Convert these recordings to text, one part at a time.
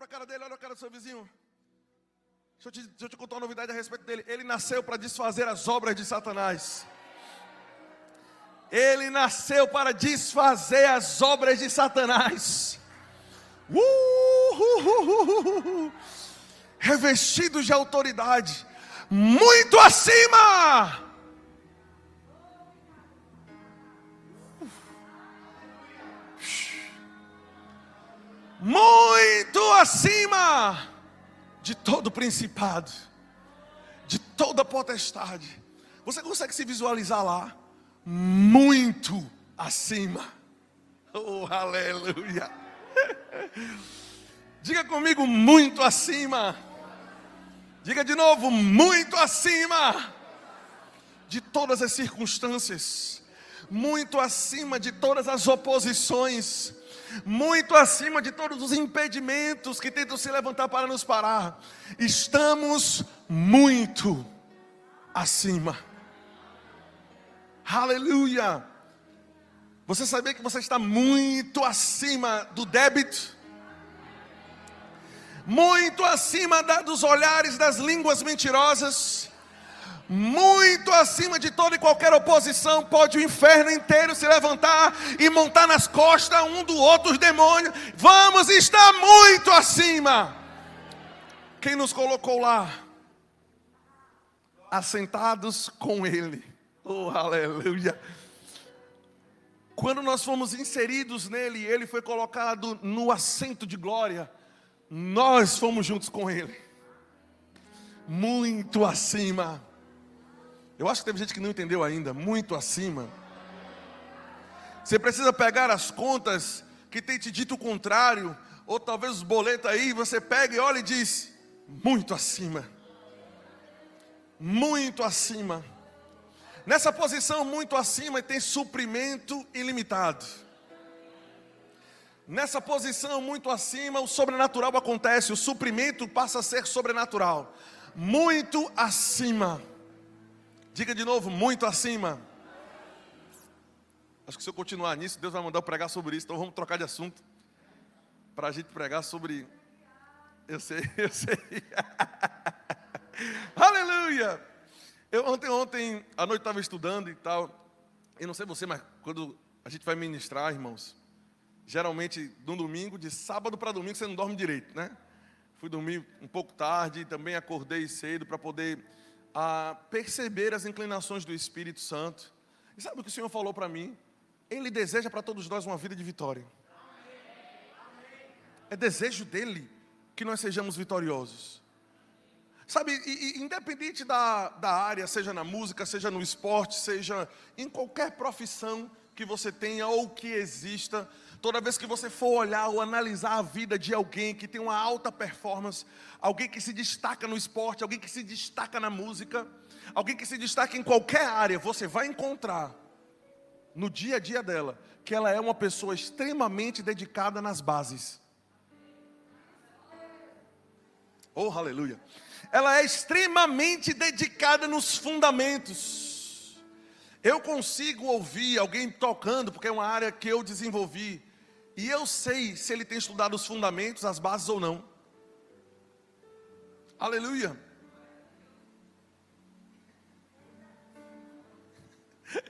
para a cara dele, olha a cara do seu vizinho. Deixa eu, te, deixa eu te contar uma novidade a respeito dele. Ele nasceu para desfazer as obras de Satanás. Ele nasceu para desfazer as obras de Satanás. Uh, Revestidos de autoridade, muito acima. Muito acima de todo principado, de toda potestade. Você consegue se visualizar lá? Muito acima. Oh, aleluia. Diga comigo, muito acima. Diga de novo, muito acima de todas as circunstâncias, muito acima de todas as oposições muito acima de todos os impedimentos que tentam se levantar para nos parar. Estamos muito acima. Aleluia! Você sabia que você está muito acima do débito? Muito acima da, dos olhares das línguas mentirosas? Muito acima de toda e qualquer oposição, pode o inferno inteiro se levantar e montar nas costas um do outro os demônios. Vamos estar muito acima. Quem nos colocou lá? Assentados com Ele. Oh, aleluia. Quando nós fomos inseridos nele, ele foi colocado no assento de glória. Nós fomos juntos com ele. Muito acima eu acho que teve gente que não entendeu ainda, muito acima. Você precisa pegar as contas que tem te dito o contrário, ou talvez os boletos aí, você pega e olha e diz: muito acima. Muito acima. Nessa posição muito acima tem suprimento ilimitado. Nessa posição muito acima, o sobrenatural acontece, o suprimento passa a ser sobrenatural. Muito acima. Diga de novo, muito acima. Acho que se eu continuar nisso, Deus vai mandar eu pregar sobre isso. Então vamos trocar de assunto. Para a gente pregar sobre. Eu sei, eu sei. Aleluia! Eu ontem, ontem, à noite estava estudando e tal. E não sei você, mas quando a gente vai ministrar, irmãos, geralmente no domingo, de sábado para domingo, você não dorme direito, né? Fui dormir um pouco tarde, também acordei cedo para poder a perceber as inclinações do Espírito Santo. E sabe o que o Senhor falou para mim? Ele deseja para todos nós uma vida de vitória. É desejo dele que nós sejamos vitoriosos. Sabe, e, e, independente da, da área, seja na música, seja no esporte, seja em qualquer profissão que você tenha ou que exista, Toda vez que você for olhar ou analisar a vida de alguém que tem uma alta performance, alguém que se destaca no esporte, alguém que se destaca na música, alguém que se destaca em qualquer área, você vai encontrar no dia a dia dela que ela é uma pessoa extremamente dedicada nas bases. Oh, aleluia. Ela é extremamente dedicada nos fundamentos. Eu consigo ouvir alguém tocando, porque é uma área que eu desenvolvi. E eu sei se ele tem estudado os fundamentos, as bases ou não. Aleluia.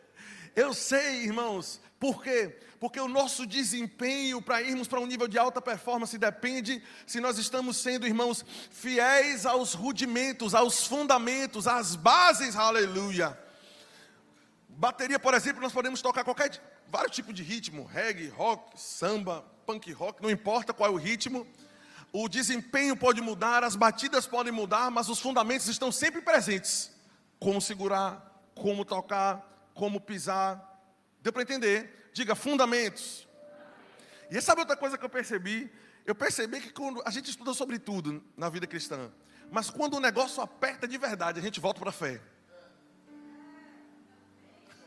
Eu sei, irmãos, por quê? Porque o nosso desempenho para irmos para um nível de alta performance depende se nós estamos sendo, irmãos, fiéis aos rudimentos, aos fundamentos, às bases, aleluia. Bateria, por exemplo, nós podemos tocar qualquer vários tipos de ritmo, reggae, rock, samba, punk rock, não importa qual é o ritmo. O desempenho pode mudar, as batidas podem mudar, mas os fundamentos estão sempre presentes. Como segurar, como tocar, como pisar. Deu para entender? Diga fundamentos. E sabe outra coisa que eu percebi? Eu percebi que quando a gente estuda sobre tudo na vida cristã, mas quando o negócio aperta de verdade, a gente volta para a fé.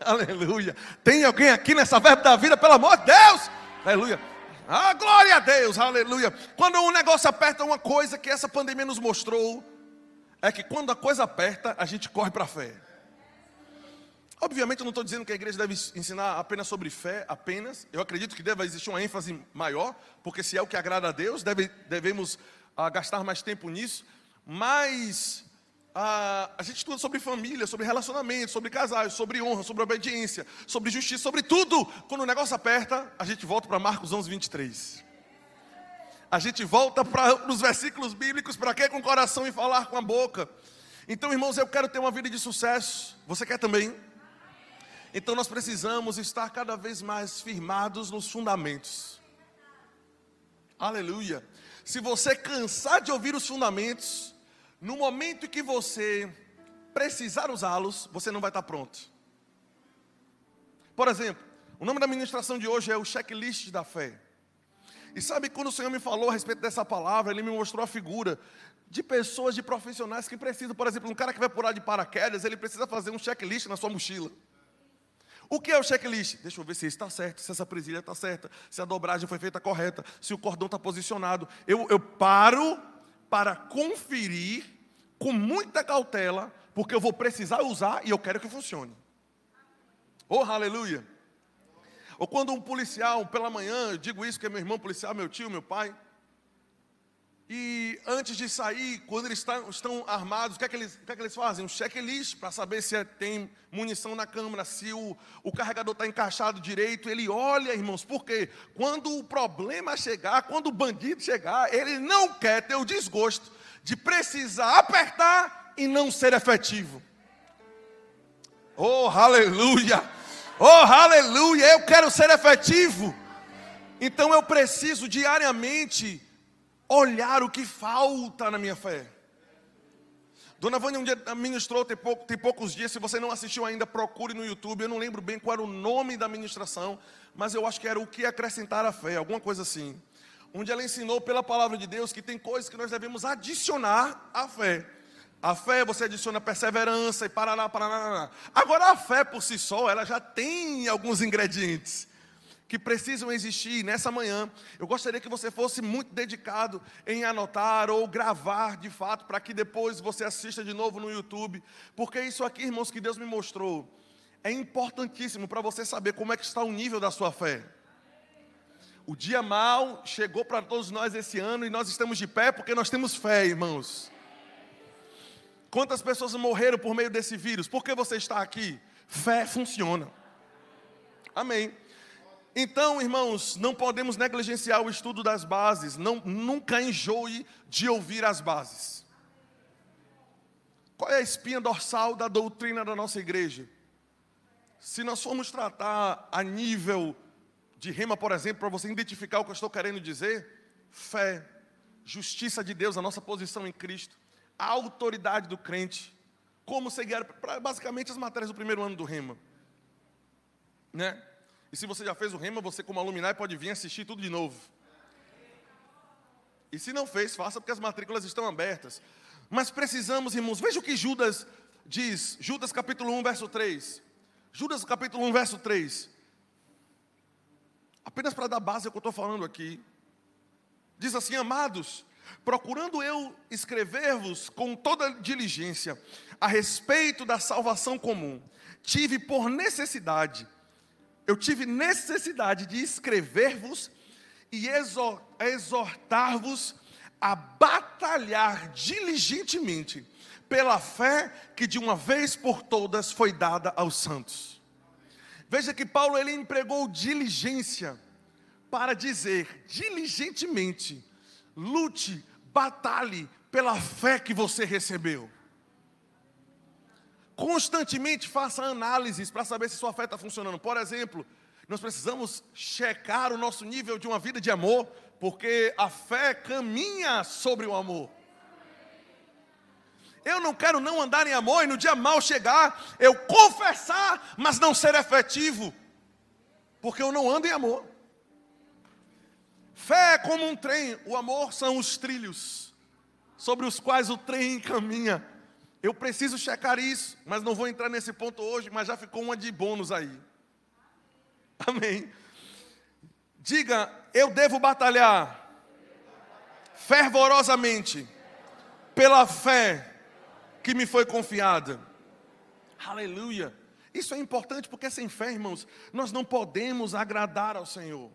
Aleluia. Tem alguém aqui nessa verba da vida, pelo amor de Deus? Aleluia. Ah, glória a Deus, aleluia. Quando o negócio aperta, uma coisa que essa pandemia nos mostrou é que quando a coisa aperta, a gente corre para a fé. Obviamente, eu não estou dizendo que a igreja deve ensinar apenas sobre fé, apenas. Eu acredito que deve existir uma ênfase maior, porque se é o que agrada a Deus, deve, devemos ah, gastar mais tempo nisso. Mas ah, a gente estuda sobre família, sobre relacionamento, sobre casais, sobre honra, sobre obediência, sobre justiça, sobre tudo. Quando o negócio aperta, a gente volta para Marcos 11, 23. A gente volta para os versículos bíblicos, para quê? Com o coração e falar com a boca. Então, irmãos, eu quero ter uma vida de sucesso. Você quer também? Então nós precisamos estar cada vez mais firmados nos fundamentos. Aleluia. Se você cansar de ouvir os fundamentos, no momento que você precisar usá-los, você não vai estar pronto. Por exemplo, o nome da ministração de hoje é o checklist da fé. E sabe quando o Senhor me falou a respeito dessa palavra, Ele me mostrou a figura de pessoas, de profissionais que precisam, por exemplo, um cara que vai pular de paraquedas, ele precisa fazer um checklist na sua mochila. O que é o checklist? Deixa eu ver se está certo, se essa presilha está certa, se a dobragem foi feita correta, se o cordão está posicionado. Eu, eu paro para conferir com muita cautela, porque eu vou precisar usar e eu quero que funcione. Oh, aleluia! Ou quando um policial, pela manhã, eu digo isso que é meu irmão policial, meu tio, meu pai, e antes de sair, quando eles estão, estão armados, o que, é que eles, o que, é que eles fazem? Um checklist para saber se é, tem munição na câmara, se o, o carregador está encaixado direito. Ele olha, irmãos, porque quando o problema chegar, quando o bandido chegar, ele não quer ter o desgosto de precisar apertar e não ser efetivo. Oh, aleluia! Oh, aleluia! Eu quero ser efetivo. Então eu preciso diariamente olhar o que falta na minha fé. Dona Vânia um dia ministrou, tem, pouco, tem poucos dias, se você não assistiu ainda, procure no YouTube. Eu não lembro bem qual era o nome da ministração, mas eu acho que era o que acrescentar a fé, alguma coisa assim. Onde ela ensinou pela palavra de Deus que tem coisas que nós devemos adicionar à fé. A fé você adiciona perseverança e parará, parará. Agora a fé por si só, ela já tem alguns ingredientes que precisam existir nessa manhã. Eu gostaria que você fosse muito dedicado em anotar ou gravar de fato, para que depois você assista de novo no YouTube, porque isso aqui, irmãos, que Deus me mostrou, é importantíssimo para você saber como é que está o nível da sua fé. O dia mal chegou para todos nós esse ano e nós estamos de pé porque nós temos fé, irmãos. Quantas pessoas morreram por meio desse vírus? Por que você está aqui? Fé funciona. Amém. Então, irmãos, não podemos negligenciar o estudo das bases, não, nunca enjoe de ouvir as bases. Qual é a espinha dorsal da doutrina da nossa igreja? Se nós formos tratar a nível de rema, por exemplo, para você identificar o que eu estou querendo dizer, fé, justiça de Deus, a nossa posição em Cristo, a autoridade do crente, como seguir, basicamente as matérias do primeiro ano do rema, né? E se você já fez o rema, você como aluminar pode vir assistir tudo de novo. E se não fez, faça porque as matrículas estão abertas. Mas precisamos, irmãos, veja o que Judas diz, Judas capítulo 1, verso 3. Judas capítulo 1, verso 3. Apenas para dar base ao que eu estou falando aqui. Diz assim, amados, procurando eu escrever-vos com toda diligência a respeito da salvação comum, tive por necessidade eu tive necessidade de escrever-vos e exortar-vos a batalhar diligentemente pela fé que de uma vez por todas foi dada aos santos. Veja que Paulo ele empregou diligência para dizer diligentemente, lute, batalhe pela fé que você recebeu. Constantemente faça análises para saber se sua fé está funcionando. Por exemplo, nós precisamos checar o nosso nível de uma vida de amor, porque a fé caminha sobre o amor. Eu não quero não andar em amor e no dia mal chegar, eu confessar, mas não ser efetivo, porque eu não ando em amor. Fé é como um trem, o amor são os trilhos sobre os quais o trem caminha. Eu preciso checar isso, mas não vou entrar nesse ponto hoje, mas já ficou uma de bônus aí. Amém. Diga, eu devo batalhar fervorosamente pela fé que me foi confiada. Aleluia. Isso é importante porque sem fé, irmãos, nós não podemos agradar ao Senhor.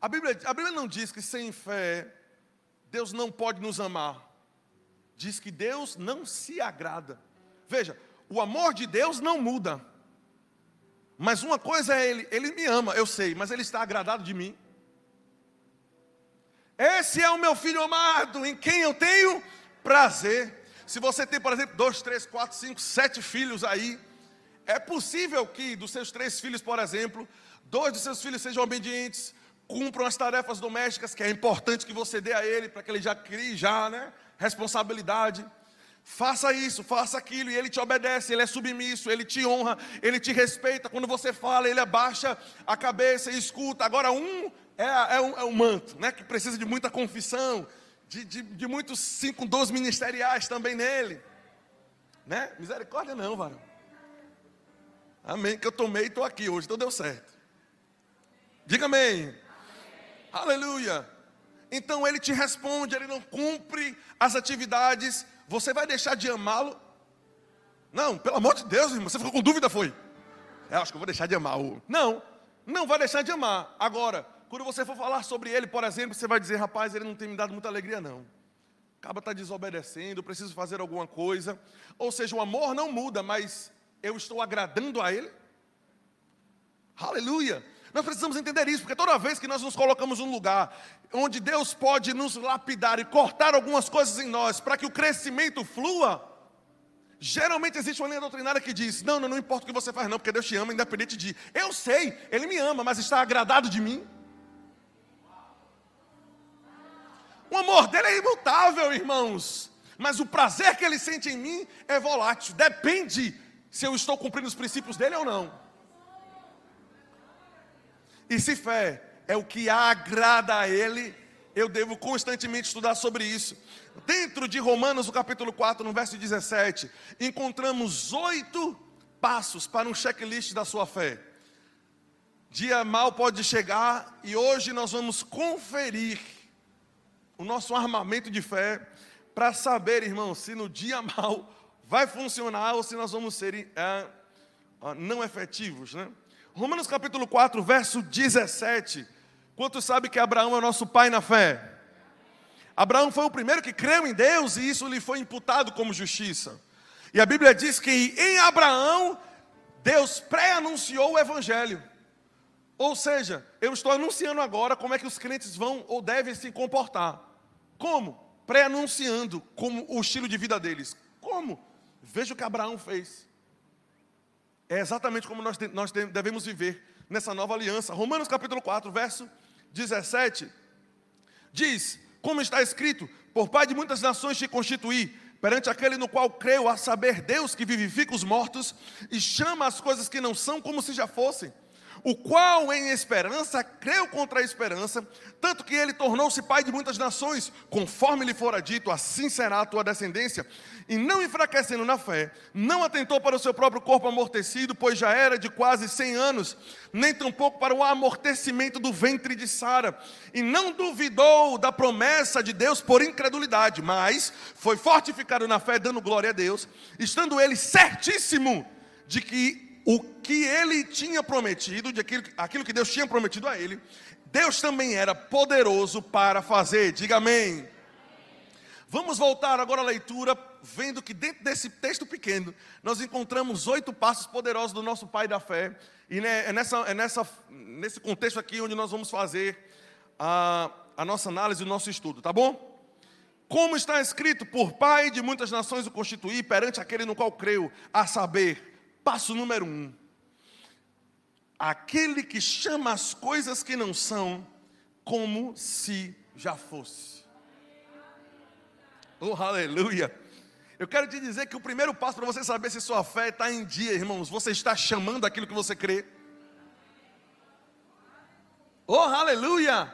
A Bíblia, a Bíblia não diz que sem fé Deus não pode nos amar. Diz que Deus não se agrada. Veja, o amor de Deus não muda. Mas uma coisa é ele, ele me ama, eu sei, mas ele está agradado de mim. Esse é o meu filho amado, em quem eu tenho prazer. Se você tem, por exemplo, dois, três, quatro, cinco, sete filhos aí, é possível que dos seus três filhos, por exemplo, dois dos seus filhos sejam obedientes, cumpram as tarefas domésticas, que é importante que você dê a ele, para que ele já crie já, né? Responsabilidade. Faça isso, faça aquilo, e ele te obedece, ele é submisso, ele te honra, ele te respeita. Quando você fala, ele abaixa a cabeça e escuta. Agora, um é, é, um, é um manto, né? Que precisa de muita confissão, de, de, de muitos cinco dons ministeriais também nele. Né? Misericórdia não, varão. Amém. Que eu tomei e estou aqui hoje, então deu certo. Diga amém. amém. Aleluia. Então ele te responde, ele não cumpre as atividades. Você vai deixar de amá-lo? Não, pelo amor de Deus, irmão. Você ficou com dúvida, foi? É, acho que eu vou deixar de amar o. Não, não vai deixar de amar. Agora, quando você for falar sobre ele, por exemplo, você vai dizer, rapaz, ele não tem me dado muita alegria, não. Acaba está desobedecendo, preciso fazer alguma coisa. Ou seja, o amor não muda, mas eu estou agradando a ele. Aleluia. Nós precisamos entender isso, porque toda vez que nós nos colocamos num lugar onde Deus pode nos lapidar e cortar algumas coisas em nós para que o crescimento flua, geralmente existe uma linha doutrinária que diz: não, não, não importa o que você faz, não, porque Deus te ama, independente de. Eu sei, Ele me ama, mas está agradado de mim. O amor dele é imutável, irmãos. Mas o prazer que ele sente em mim é volátil. Depende se eu estou cumprindo os princípios dele ou não. E se fé é o que agrada a ele, eu devo constantemente estudar sobre isso. Dentro de Romanos, o capítulo 4, no verso 17, encontramos oito passos para um checklist da sua fé. Dia mal pode chegar e hoje nós vamos conferir o nosso armamento de fé para saber, irmão, se no dia mal vai funcionar ou se nós vamos ser é, não efetivos, né? Romanos capítulo 4, verso 17. Quantos sabe que Abraão é nosso pai na fé? Abraão foi o primeiro que creu em Deus e isso lhe foi imputado como justiça. E a Bíblia diz que em Abraão Deus pré-anunciou o evangelho. Ou seja, eu estou anunciando agora como é que os crentes vão ou devem se comportar. Como? Pré-anunciando como o estilo de vida deles. Como? Veja o que Abraão fez. É exatamente como nós, nós devemos viver nessa nova aliança. Romanos capítulo 4, verso 17. Diz, como está escrito, por pai de muitas nações te constituí, perante aquele no qual creio, a saber Deus que vivifica os mortos e chama as coisas que não são como se já fossem o qual em esperança creu contra a esperança, tanto que ele tornou-se pai de muitas nações, conforme lhe fora dito, assim será a tua descendência, e não enfraquecendo na fé, não atentou para o seu próprio corpo amortecido, pois já era de quase cem anos, nem tampouco para o amortecimento do ventre de Sara, e não duvidou da promessa de Deus por incredulidade, mas foi fortificado na fé, dando glória a Deus, estando ele certíssimo de que o que ele tinha prometido, de aquilo, aquilo que Deus tinha prometido a ele, Deus também era poderoso para fazer. Diga amém. Vamos voltar agora à leitura, vendo que dentro desse texto pequeno, nós encontramos oito passos poderosos do nosso Pai da fé. E é, nessa, é nessa, nesse contexto aqui onde nós vamos fazer a, a nossa análise, o nosso estudo, tá bom? Como está escrito, por Pai de muitas nações o constituí, perante aquele no qual creu, a saber, Passo número um: aquele que chama as coisas que não são como se já fosse. Oh, aleluia! Eu quero te dizer que o primeiro passo para você saber se sua fé está em dia, irmãos, você está chamando aquilo que você crê. Oh, aleluia!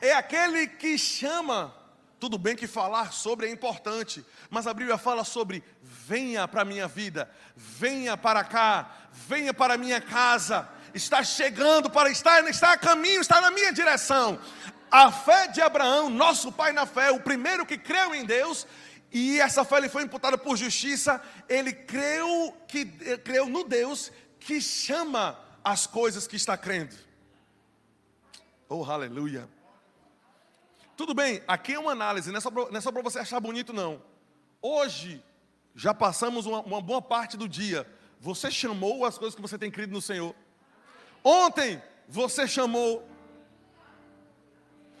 É aquele que chama tudo bem que falar sobre é importante, mas a Bíblia fala sobre venha para a minha vida, venha para cá, venha para a minha casa, está chegando para estar, está a caminho, está na minha direção. A fé de Abraão, nosso pai na fé, o primeiro que creu em Deus, e essa fé lhe foi imputada por justiça, ele creu, que, creu no Deus que chama as coisas que está crendo. Oh, aleluia. Tudo bem, aqui é uma análise, não é só para é você achar bonito, não. Hoje, já passamos uma, uma boa parte do dia. Você chamou as coisas que você tem crido no Senhor. Ontem, você chamou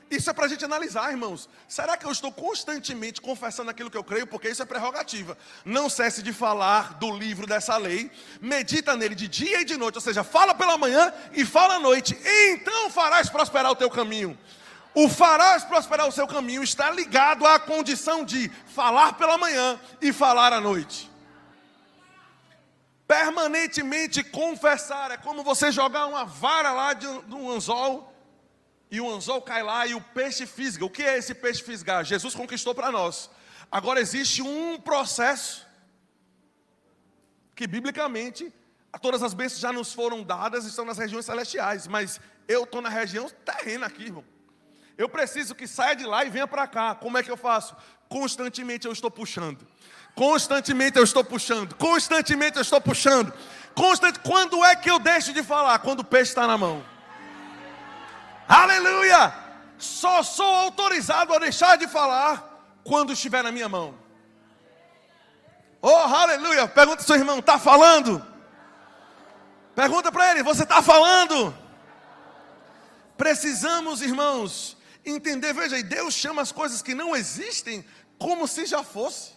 isso é para a gente analisar, irmãos. Será que eu estou constantemente confessando aquilo que eu creio? Porque isso é prerrogativa. Não cesse de falar do livro dessa lei, medita nele de dia e de noite, ou seja, fala pela manhã e fala à noite, então farás prosperar o teu caminho. O farás prosperar o seu caminho está ligado à condição de falar pela manhã e falar à noite. Permanentemente confessar é como você jogar uma vara lá de um anzol e o anzol cai lá e o peixe fisga. O que é esse peixe fisgar? Jesus conquistou para nós. Agora existe um processo que biblicamente todas as bênçãos já nos foram dadas, estão nas regiões celestiais, mas eu estou na região terrena aqui, irmão. Eu preciso que saia de lá e venha para cá. Como é que eu faço? Constantemente eu estou puxando. Constantemente eu estou puxando. Constantemente eu estou puxando. Constante. Quando é que eu deixo de falar? Quando o peixe está na mão. Aleluia! Só sou autorizado a deixar de falar quando estiver na minha mão. Oh, aleluia! Pergunta seu irmão: está falando? Pergunta para ele: você está falando? Precisamos, irmãos, entender. Veja, Deus chama as coisas que não existem como se já fosse.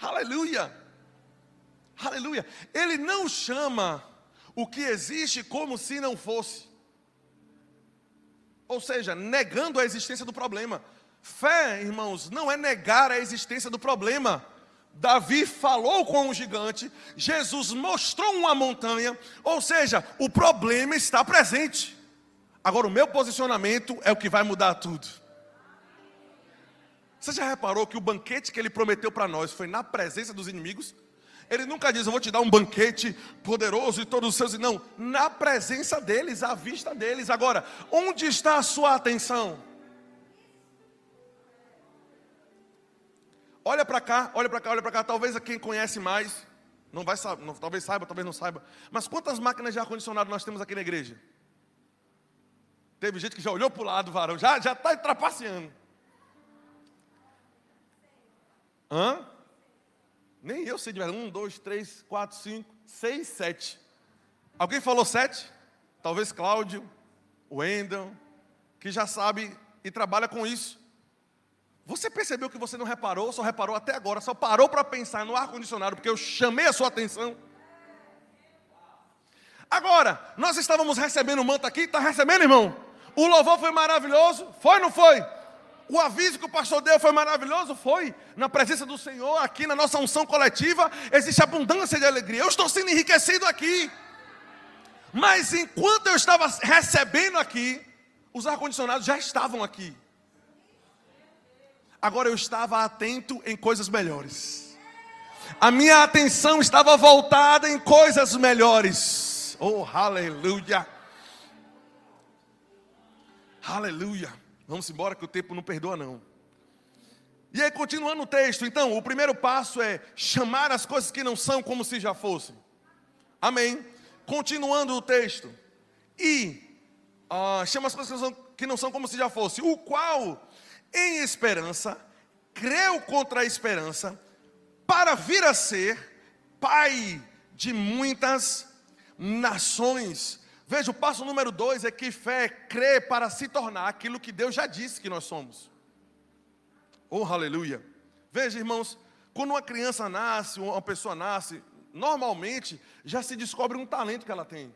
Aleluia! Aleluia! Ele não chama o que existe como se não fosse. Ou seja, negando a existência do problema. Fé, irmãos, não é negar a existência do problema. Davi falou com um gigante, Jesus mostrou uma montanha, ou seja, o problema está presente. Agora, o meu posicionamento é o que vai mudar tudo. Você já reparou que o banquete que ele prometeu para nós foi na presença dos inimigos? Ele nunca diz, eu vou te dar um banquete poderoso e todos os seus. Não, na presença deles, à vista deles. Agora, onde está a sua atenção? Olha para cá, olha para cá, olha para cá. Talvez a quem conhece mais, não vai não, talvez saiba, talvez não saiba. Mas quantas máquinas de ar-condicionado nós temos aqui na igreja? Teve gente que já olhou para o lado, varão, já está trapaceando. Hã? Nem eu sei de verdade. Um, dois, três, quatro, cinco, seis, sete. Alguém falou sete? Talvez Cláudio, Wendel, que já sabe e trabalha com isso. Você percebeu que você não reparou, só reparou até agora, só parou para pensar no ar-condicionado, porque eu chamei a sua atenção. Agora, nós estávamos recebendo o manto aqui, está recebendo, irmão? O louvor foi maravilhoso? Foi ou não foi? O aviso que o pastor deu foi maravilhoso? Foi. Na presença do Senhor, aqui na nossa unção coletiva, existe abundância de alegria. Eu estou sendo enriquecido aqui. Mas enquanto eu estava recebendo aqui, os ar-condicionados já estavam aqui. Agora eu estava atento em coisas melhores. A minha atenção estava voltada em coisas melhores. Oh, aleluia. Aleluia. Vamos embora que o tempo não perdoa, não. E aí, continuando o texto, então, o primeiro passo é chamar as coisas que não são como se já fossem. Amém. Continuando o texto. E uh, chama as coisas que não, são, que não são como se já fossem. O qual, em esperança, creu contra a esperança, para vir a ser pai de muitas nações Veja, o passo número dois é que fé crê para se tornar aquilo que Deus já disse que nós somos. Oh, aleluia. Veja, irmãos, quando uma criança nasce, uma pessoa nasce, normalmente já se descobre um talento que ela tem.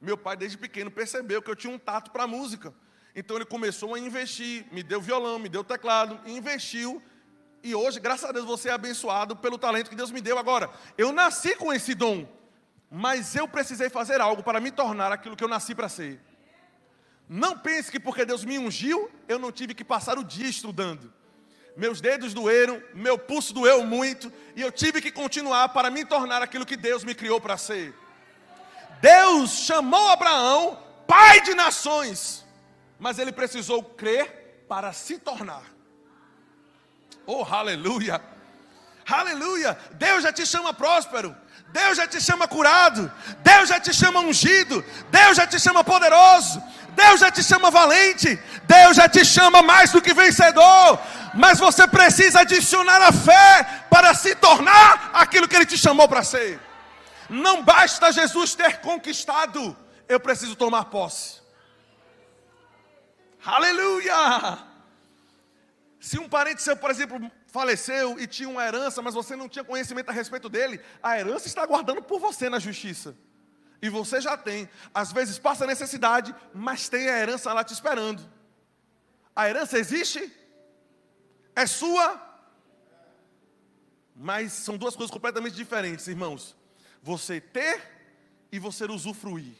Meu pai, desde pequeno, percebeu que eu tinha um tato para música. Então ele começou a investir, me deu violão, me deu teclado, investiu. E hoje, graças a Deus, você é abençoado pelo talento que Deus me deu. Agora, eu nasci com esse dom mas eu precisei fazer algo para me tornar aquilo que eu nasci para ser. Não pense que porque Deus me ungiu, eu não tive que passar o dia estudando. Meus dedos doeram, meu pulso doeu muito, e eu tive que continuar para me tornar aquilo que Deus me criou para ser. Deus chamou Abraão pai de nações, mas ele precisou crer para se tornar. Oh, aleluia! Aleluia! Deus já te chama próspero. Deus já te chama curado. Deus já te chama ungido. Deus já te chama poderoso. Deus já te chama valente. Deus já te chama mais do que vencedor. Mas você precisa adicionar a fé para se tornar aquilo que Ele te chamou para ser. Não basta Jesus ter conquistado, eu preciso tomar posse. Aleluia! Se um parente seu, por exemplo, faleceu e tinha uma herança, mas você não tinha conhecimento a respeito dele, a herança está aguardando por você na justiça. E você já tem. Às vezes passa necessidade, mas tem a herança lá te esperando. A herança existe? É sua? Mas são duas coisas completamente diferentes, irmãos. Você ter e você usufruir.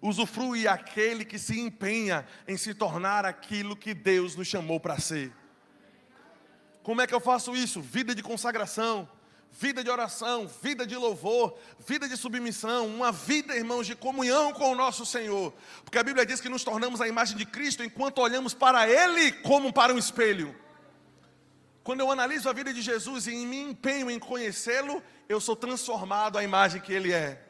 Usufrui aquele que se empenha em se tornar aquilo que Deus nos chamou para ser. Como é que eu faço isso? Vida de consagração, vida de oração, vida de louvor, vida de submissão, uma vida, irmãos, de comunhão com o nosso Senhor. Porque a Bíblia diz que nos tornamos a imagem de Cristo enquanto olhamos para Ele como para um espelho. Quando eu analiso a vida de Jesus e me empenho em conhecê-lo, eu sou transformado à imagem que Ele é.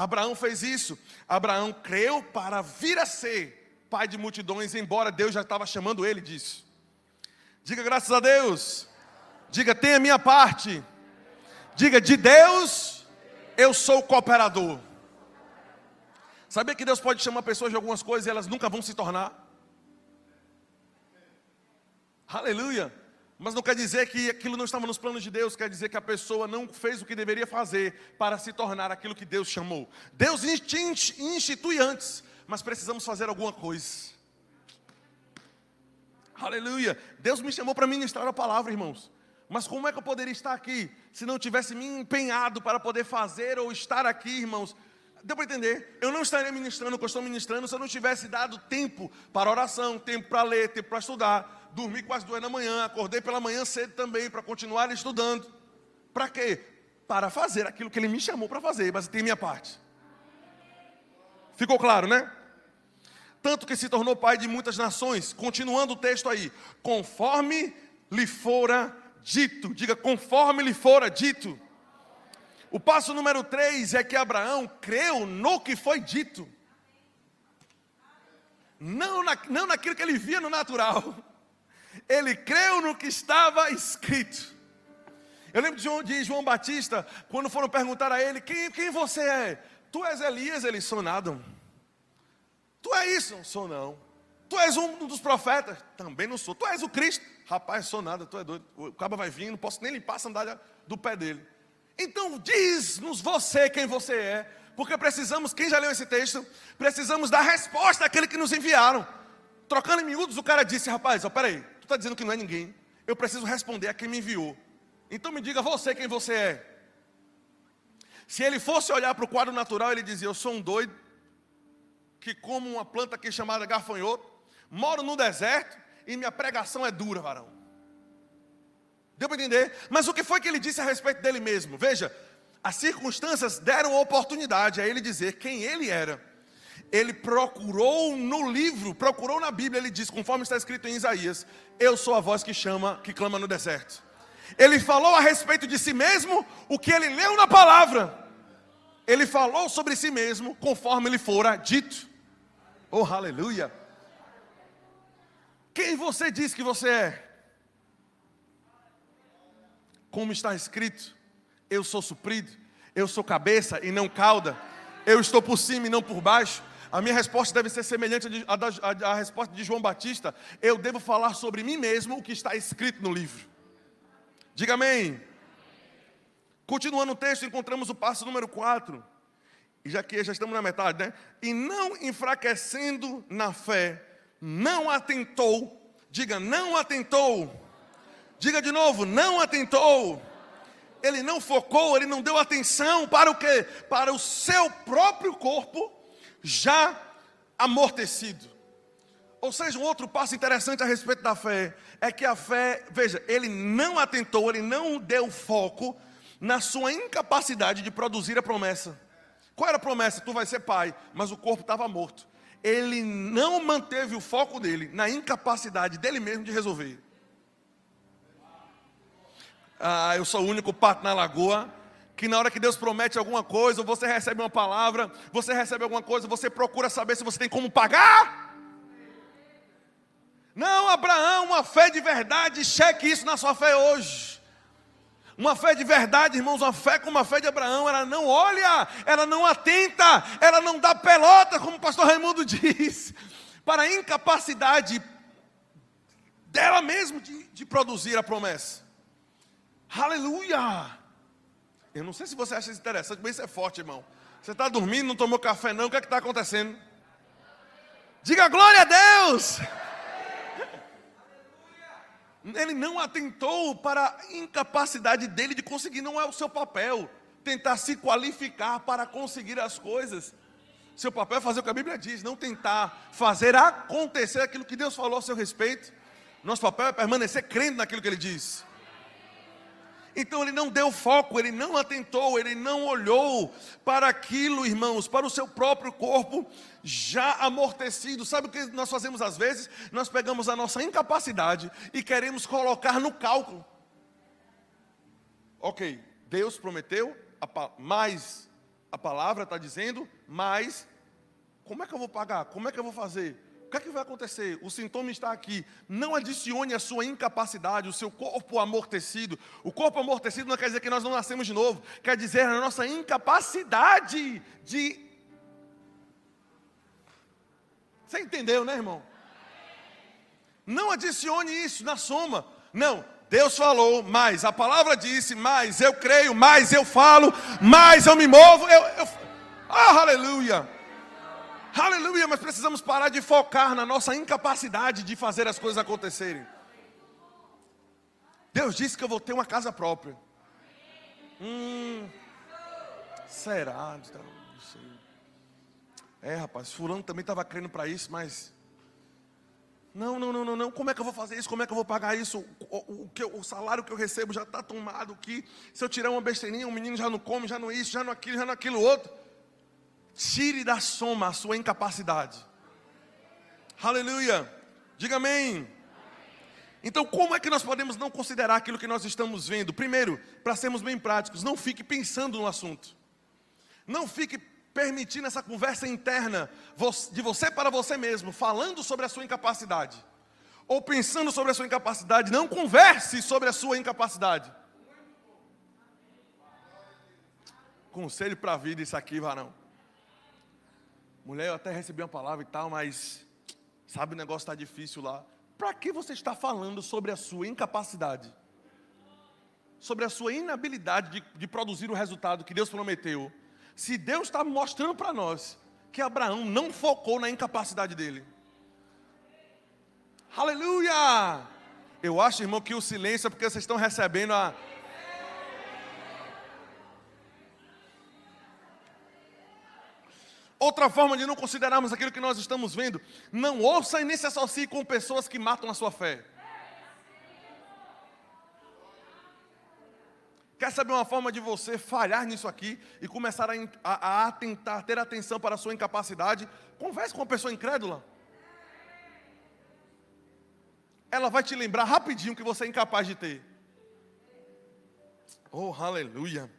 Abraão fez isso. Abraão creu para vir a ser pai de multidões, embora Deus já estava chamando ele disso. Diga graças a Deus. Diga, tem a minha parte. Diga, de Deus, eu sou cooperador. Sabia que Deus pode chamar pessoas de algumas coisas e elas nunca vão se tornar? Aleluia. Mas não quer dizer que aquilo não estava nos planos de Deus, quer dizer que a pessoa não fez o que deveria fazer para se tornar aquilo que Deus chamou. Deus institui antes, mas precisamos fazer alguma coisa. Aleluia. Deus me chamou para ministrar a palavra, irmãos. Mas como é que eu poderia estar aqui se não tivesse me empenhado para poder fazer ou estar aqui, irmãos? Deu para entender? Eu não estaria ministrando o que eu estou ministrando se eu não tivesse dado tempo para oração, tempo para ler, tempo para estudar. Dormi quase duas da manhã, acordei pela manhã cedo também para continuar estudando. Para quê? Para fazer aquilo que ele me chamou para fazer, mas tem minha parte. Ficou claro, né? Tanto que se tornou pai de muitas nações. Continuando o texto aí. Conforme lhe fora dito. Diga, conforme lhe fora dito. O passo número 3 é que Abraão creu no que foi dito, não, na, não naquilo que ele via no natural, ele creu no que estava escrito. Eu lembro de João, de João Batista, quando foram perguntar a ele: quem, quem você é? Tu és Elias, ele sou nada. Tu és isso? Não sou não. Tu és um dos profetas? Também não sou. Tu és o Cristo? Rapaz, sou nada, tu é doido. O cabo vai vir, não posso nem limpar a sandália do pé dele. Então diz-nos você quem você é, porque precisamos, quem já leu esse texto, precisamos dar resposta àquele que nos enviaram. Trocando em miúdos, o cara disse, rapaz, ó, peraí, está dizendo que não é ninguém, eu preciso responder a quem me enviou. Então me diga você quem você é. Se ele fosse olhar para o quadro natural, ele dizia, eu sou um doido, que como uma planta aqui chamada gafanhoto, moro no deserto e minha pregação é dura, varão. Deu para entender? Mas o que foi que ele disse a respeito dele mesmo? Veja, as circunstâncias deram oportunidade a ele dizer quem ele era. Ele procurou no livro, procurou na Bíblia, ele diz, conforme está escrito em Isaías: Eu sou a voz que chama, que clama no deserto. Ele falou a respeito de si mesmo o que ele leu na palavra. Ele falou sobre si mesmo conforme lhe fora dito. Oh, aleluia! Quem você diz que você é? como está escrito: Eu sou suprido, eu sou cabeça e não cauda, eu estou por cima e não por baixo. A minha resposta deve ser semelhante à, da, resposta de João Batista. Eu devo falar sobre mim mesmo o que está escrito no livro. Diga amém. Continuando o texto, encontramos o passo número 4. E já que já estamos na metade, né? E não enfraquecendo na fé, não atentou, diga, não atentou Diga de novo, não atentou. Ele não focou, ele não deu atenção para o que? Para o seu próprio corpo já amortecido. Ou seja, um outro passo interessante a respeito da fé é que a fé, veja, ele não atentou, ele não deu foco na sua incapacidade de produzir a promessa. Qual era a promessa? Tu vai ser pai, mas o corpo estava morto. Ele não manteve o foco dele na incapacidade dele mesmo de resolver. ah, eu sou o único pato na lagoa, que na hora que Deus promete alguma coisa, ou você recebe uma palavra, você recebe alguma coisa, você procura saber se você tem como pagar. Não, Abraão, uma fé de verdade, cheque isso na sua fé hoje. Uma fé de verdade, irmãos, uma fé como a fé de Abraão, ela não olha, ela não atenta, ela não dá pelota, como o pastor Raimundo diz, para a incapacidade dela mesmo de, de produzir a promessa. Aleluia! Eu não sei se você acha isso interessante, mas isso é forte, irmão. Você está dormindo, não tomou café, não, o que é que está acontecendo? Diga glória a Deus! Ele não atentou para a incapacidade dele de conseguir, não é o seu papel tentar se qualificar para conseguir as coisas. Seu papel é fazer o que a Bíblia diz, não tentar fazer acontecer aquilo que Deus falou a seu respeito. Nosso papel é permanecer crendo naquilo que ele diz. Então ele não deu foco, ele não atentou, ele não olhou para aquilo, irmãos, para o seu próprio corpo já amortecido. Sabe o que nós fazemos às vezes? Nós pegamos a nossa incapacidade e queremos colocar no cálculo. Ok, Deus prometeu, mas a palavra está dizendo, mas como é que eu vou pagar? Como é que eu vou fazer? O que é que vai acontecer? O sintoma está aqui. Não adicione a sua incapacidade, o seu corpo amortecido. O corpo amortecido não quer dizer que nós não nascemos de novo, quer dizer a nossa incapacidade de. Você entendeu, né, irmão? Não adicione isso na soma. Não, Deus falou, mais a palavra disse, mais eu creio, mais eu falo, mais eu me movo. Eu, eu... Oh, aleluia! Aleluia, mas precisamos parar de focar na nossa incapacidade de fazer as coisas acontecerem. Deus disse que eu vou ter uma casa própria. Hum, será? Não sei. É, rapaz, fulano também estava crendo para isso, mas não, não, não, não, não. Como é que eu vou fazer isso? Como é que eu vou pagar isso? O, o, o, o salário que eu recebo já está tomado aqui. Se eu tirar uma besteirinha, o menino já não come, já não isso, já não aquilo, já não aquilo outro. Tire da soma a sua incapacidade. Aleluia. Diga amém. Então, como é que nós podemos não considerar aquilo que nós estamos vendo? Primeiro, para sermos bem práticos, não fique pensando no assunto. Não fique permitindo essa conversa interna de você para você mesmo, falando sobre a sua incapacidade. Ou pensando sobre a sua incapacidade, não converse sobre a sua incapacidade. Conselho para a vida, isso aqui, varão. Mulher, eu até recebi uma palavra e tal, mas sabe o negócio está difícil lá. Para que você está falando sobre a sua incapacidade? Sobre a sua inabilidade de, de produzir o resultado que Deus prometeu? Se Deus está mostrando para nós que Abraão não focou na incapacidade dele. Aleluia! Eu acho, irmão, que o silêncio é porque vocês estão recebendo a, Outra forma de não considerarmos aquilo que nós estamos vendo, não ouça e nem se associe com pessoas que matam a sua fé. Quer saber uma forma de você falhar nisso aqui e começar a, a, a atentar, ter atenção para a sua incapacidade? Converse com uma pessoa incrédula. Ela vai te lembrar rapidinho que você é incapaz de ter. Oh, aleluia.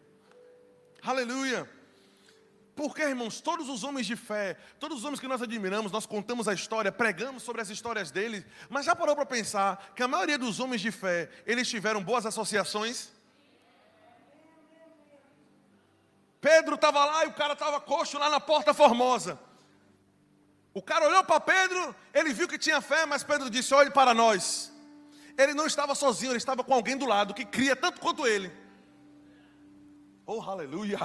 Aleluia. Porque, irmãos, todos os homens de fé, todos os homens que nós admiramos, nós contamos a história, pregamos sobre as histórias deles, mas já parou para pensar que a maioria dos homens de fé, eles tiveram boas associações? Pedro estava lá e o cara estava coxo lá na porta formosa. O cara olhou para Pedro, ele viu que tinha fé, mas Pedro disse: Olhe para nós. Ele não estava sozinho, ele estava com alguém do lado que cria tanto quanto ele. Oh, aleluia!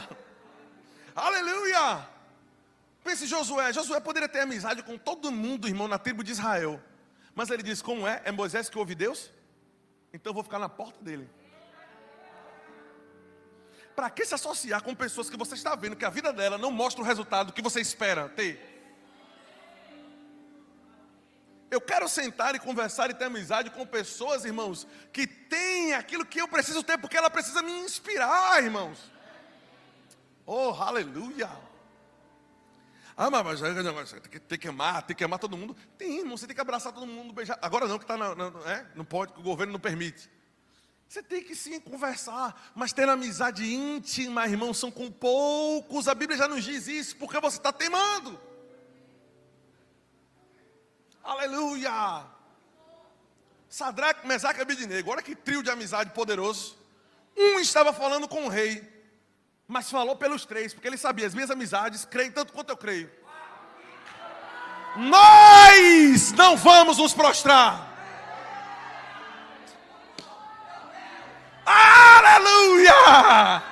Aleluia! Pense Josué. Josué poderia ter amizade com todo mundo, irmão, na tribo de Israel. Mas ele diz: Como é? É Moisés que ouve Deus? Então eu vou ficar na porta dele. Para que se associar com pessoas que você está vendo que a vida dela não mostra o resultado que você espera ter? Eu quero sentar e conversar e ter amizade com pessoas, irmãos, que têm aquilo que eu preciso ter, porque ela precisa me inspirar, irmãos. Oh, aleluia! Ah, mas tem que, tem que amar, tem que amar todo mundo. Tem, irmão, você tem que abraçar todo mundo, beijar. Agora não, que está na, na, é? não pode, que o governo não permite. Você tem que sim conversar, mas ter amizade íntima, irmão, são com poucos. A Bíblia já nos diz isso, porque você está temando. Aleluia! Sadraque, Mesaque e Abidinego, olha que trio de amizade poderoso. Um estava falando com o rei, mas falou pelos três, porque ele sabia, as minhas amizades creem tanto quanto eu creio. Nós não vamos nos prostrar. Aleluia!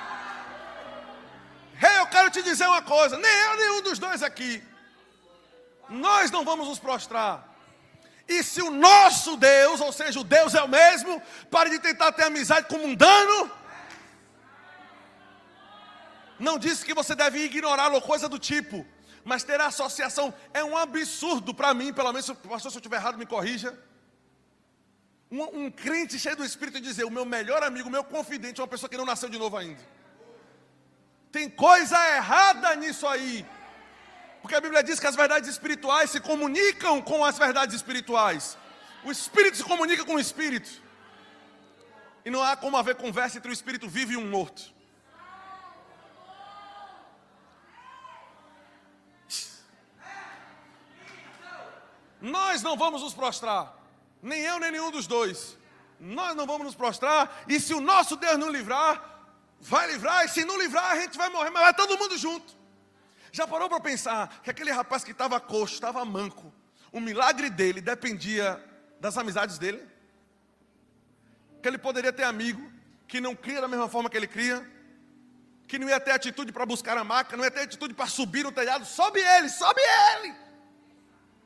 Rei, eu quero te dizer uma coisa: nem eu, nenhum dos dois aqui. Nós não vamos nos prostrar. E se o nosso Deus, ou seja, o Deus é o mesmo, pare de tentar ter amizade com um mundano. Não disse que você deve ignorá-lo coisa do tipo, mas ter associação é um absurdo para mim, pelo menos, pastor, se eu estiver errado, me corrija. Um, um, crente cheio do Espírito dizer: o meu melhor amigo, o meu confidente, é uma pessoa que não nasceu de novo ainda. Tem coisa errada nisso aí. Porque a Bíblia diz que as verdades espirituais se comunicam com as verdades espirituais. O Espírito se comunica com o Espírito. E não há como haver conversa entre o Espírito vivo e um morto. Nós não vamos nos prostrar. Nem eu, nem nenhum dos dois. Nós não vamos nos prostrar. E se o nosso Deus não livrar, vai livrar. E se não livrar, a gente vai morrer. Mas vai todo mundo junto. Já parou para pensar que aquele rapaz que estava coxo, estava manco, o milagre dele dependia das amizades dele? Que ele poderia ter amigo que não cria da mesma forma que ele cria, que não ia ter atitude para buscar a maca, não ia ter atitude para subir no telhado, sobe ele, sobe ele.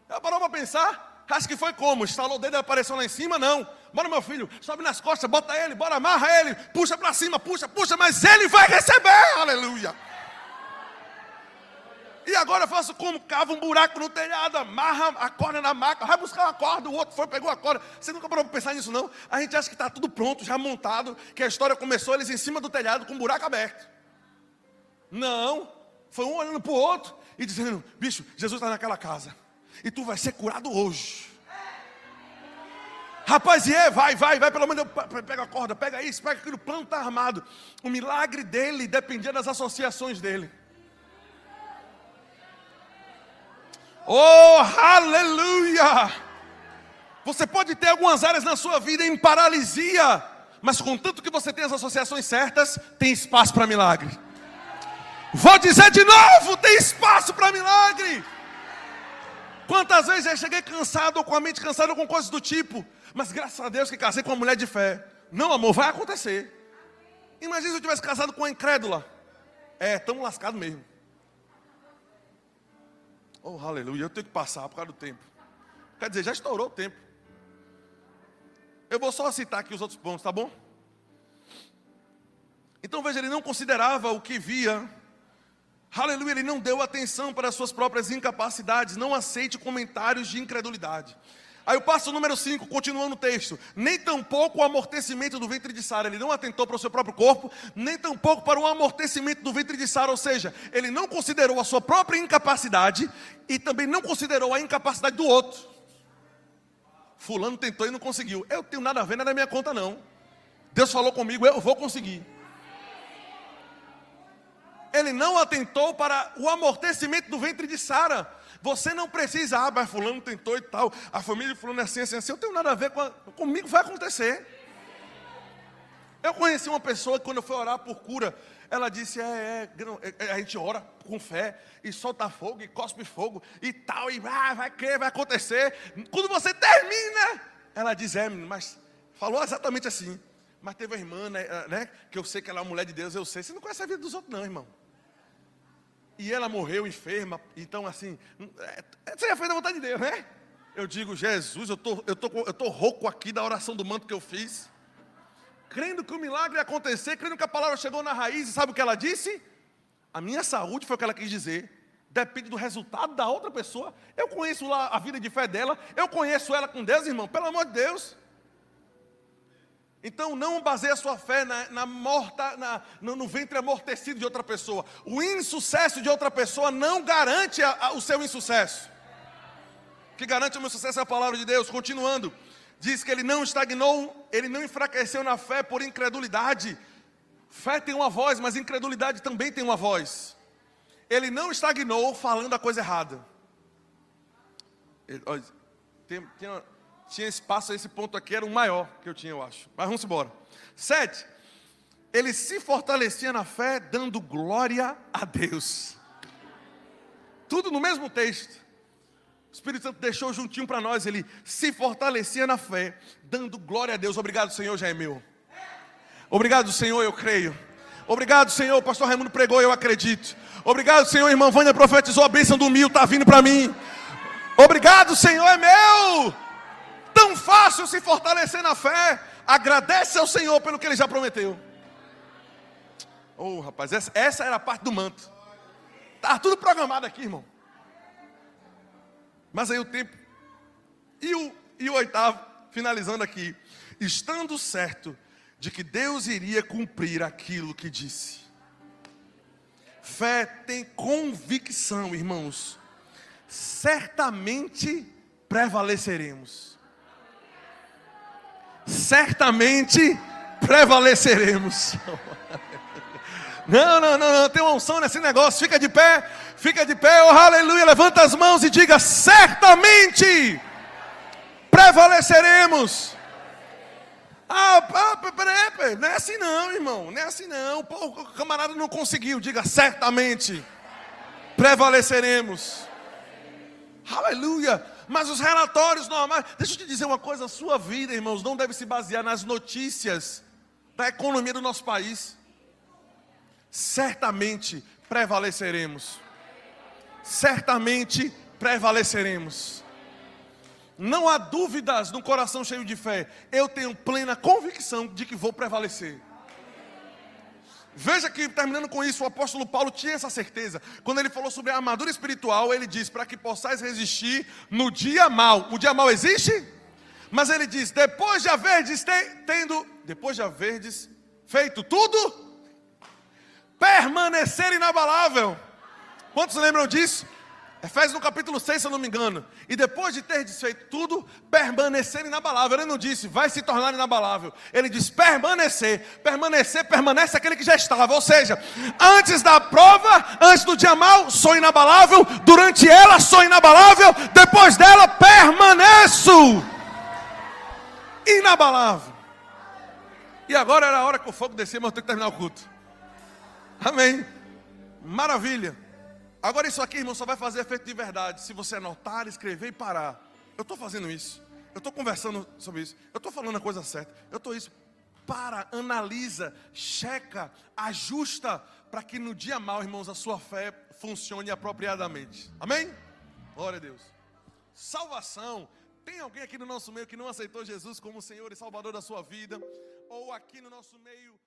Já parou para pensar? Acho que foi como? Estalou o dedo e apareceu lá em cima? Não. Bora, meu filho, sobe nas costas, bota ele, bora, amarra ele, puxa para cima, puxa, puxa, mas ele vai receber, aleluia. E agora eu faço como? Cava um buraco no telhado, amarra a corda na maca, vai buscar uma corda, o outro foi, pegou a corda. Você nunca parou para pensar nisso, não? A gente acha que está tudo pronto, já montado, que a história começou eles em cima do telhado com um buraco aberto. Não, foi um olhando para o outro e dizendo: bicho, Jesus está naquela casa, e tu vai ser curado hoje. Rapaz, e é, vai, vai, vai, pelo menos pega a corda, pega isso, pega aquilo, plano está armado. O milagre dele dependia das associações dele. Oh, aleluia! Você pode ter algumas áreas na sua vida em paralisia, mas contanto que você tem as associações certas, tem espaço para milagre. Vou dizer de novo: tem espaço para milagre. Quantas vezes eu cheguei cansado, com a mente cansada, com coisas do tipo, mas graças a Deus que casei com uma mulher de fé. Não, amor, vai acontecer. Imagina se eu tivesse casado com uma incrédula. É, estamos lascados mesmo. Oh, aleluia, eu tenho que passar por causa do tempo. Quer dizer, já estourou o tempo. Eu vou só citar aqui os outros pontos, tá bom? Então veja, ele não considerava o que via. Aleluia, ele não deu atenção para as suas próprias incapacidades. Não aceite comentários de incredulidade. Aí o passo número 5, continuando o texto. Nem tampouco o amortecimento do ventre de Sara. Ele não atentou para o seu próprio corpo, nem tampouco para o amortecimento do ventre de Sara. Ou seja, ele não considerou a sua própria incapacidade e também não considerou a incapacidade do outro. Fulano tentou e não conseguiu. Eu tenho nada a ver, nada é minha conta, não. Deus falou comigo, eu vou conseguir. Ele não atentou para o amortecimento do ventre de Sara. Você não precisa, ah, mas fulano tentou e tal. A família de fulano é assim, assim, assim. Eu tenho nada a ver com a, comigo, vai acontecer. Eu conheci uma pessoa que quando eu fui orar por cura, ela disse, é, é, é, a gente ora com fé, e solta fogo, e cospe fogo, e tal, e ah, vai crer, vai acontecer. Quando você termina, ela diz, é, mas falou exatamente assim. Mas teve uma irmã, né, né, que eu sei que ela é uma mulher de Deus, eu sei. Você não conhece a vida dos outros não, irmão e ela morreu enferma. Então, assim, você já fez da vontade de Deus, né? Eu digo, Jesus, eu tô, eu tô, eu tô rouco aqui da oração do manto que eu fiz. Crendo que o milagre ia acontecer, crendo que a palavra chegou na raiz, e sabe o que ela disse? A minha saúde foi o que ela quis dizer. Depende do resultado da outra pessoa. Eu conheço lá a vida de fé dela, eu conheço ela com Deus, irmão, pelo amor de Deus. Então não baseie a sua fé na, na morta, na, no, no, ventre amortecido de outra pessoa. O insucesso de outra pessoa não garante a, a, o seu insucesso. O que garante o meu sucesso é a palavra de Deus. Continuando. diz que ele não estagnou, ele não enfraqueceu na fé por incredulidade. Fé tem uma voz, mas incredulidade também tem uma voz. Ele não estagnou falando a coisa errada. Ele, olha, tem, tinha, tinha espaço, esse ponto aqui era o maior que eu tinha, eu acho. Mas vamos embora. Sete, ele se fortalecia na fé, dando glória a Deus. Tudo no mesmo texto. O Espírito Santo deixou juntinho para nós, ele se fortalecia na fé, dando glória a Deus. Obrigado, Senhor, já é meu. Obrigado, Senhor, eu creio. Obrigado, Senhor, o pastor Raimundo pregou, eu acredito. Obrigado, Senhor, irmã Vânia profetizou a bênção do mil, está vindo para mim. Obrigado, Senhor, é meu. Tão fácil se fortalecer na fé. Agradece ao Senhor pelo que Ele já prometeu. Oh, rapaz, essa, essa era a parte do manto. Está tudo programado aqui, irmão. Mas aí o tempo. E o, e o oitavo, finalizando aqui. Estando certo de que Deus iria cumprir aquilo que disse. Fé tem convicção, irmãos. Certamente prevaleceremos. Certamente prevaleceremos. Não, não, não, não, tem uma unção nesse negócio. Fica de pé, fica de pé, oh aleluia. Levanta as mãos e diga: certamente prevaleceremos. Ah, ah peraí, peraí, não é assim não, irmão, não é assim não. O camarada não conseguiu, diga certamente prevaleceremos. Aleluia. Mas os relatórios normais, deixa eu te dizer uma coisa: a sua vida, irmãos, não deve se basear nas notícias da economia do nosso país certamente prevaleceremos. Certamente prevaleceremos. Não há dúvidas no coração cheio de fé. Eu tenho plena convicção de que vou prevalecer. Veja que, terminando com isso, o apóstolo Paulo tinha essa certeza. Quando ele falou sobre a armadura espiritual, ele diz: para que possais resistir no dia mal. O dia mal existe? Mas ele diz: depois de haverdes tendo, depois de haverdes feito tudo, permanecer inabalável. Quantos lembram disso? Efésios no capítulo 6, se eu não me engano. E depois de ter desfeito tudo, permanecer inabalável. Ele não disse, vai se tornar inabalável. Ele diz, permanecer. Permanecer, permanece aquele que já estava. Ou seja, antes da prova, antes do dia mal, sou inabalável. Durante ela, sou inabalável. Depois dela, permaneço inabalável. E agora era a hora que o fogo descia, mas eu tenho que terminar o culto. Amém. Maravilha. Agora isso aqui, irmão, só vai fazer efeito de verdade se você anotar, escrever e parar. Eu estou fazendo isso. Eu estou conversando sobre isso. Eu estou falando a coisa certa. Eu estou isso. Para, analisa, checa, ajusta, para que no dia mal, irmãos, a sua fé funcione apropriadamente. Amém? Glória a Deus. Salvação. Tem alguém aqui no nosso meio que não aceitou Jesus como Senhor e Salvador da sua vida? Ou aqui no nosso meio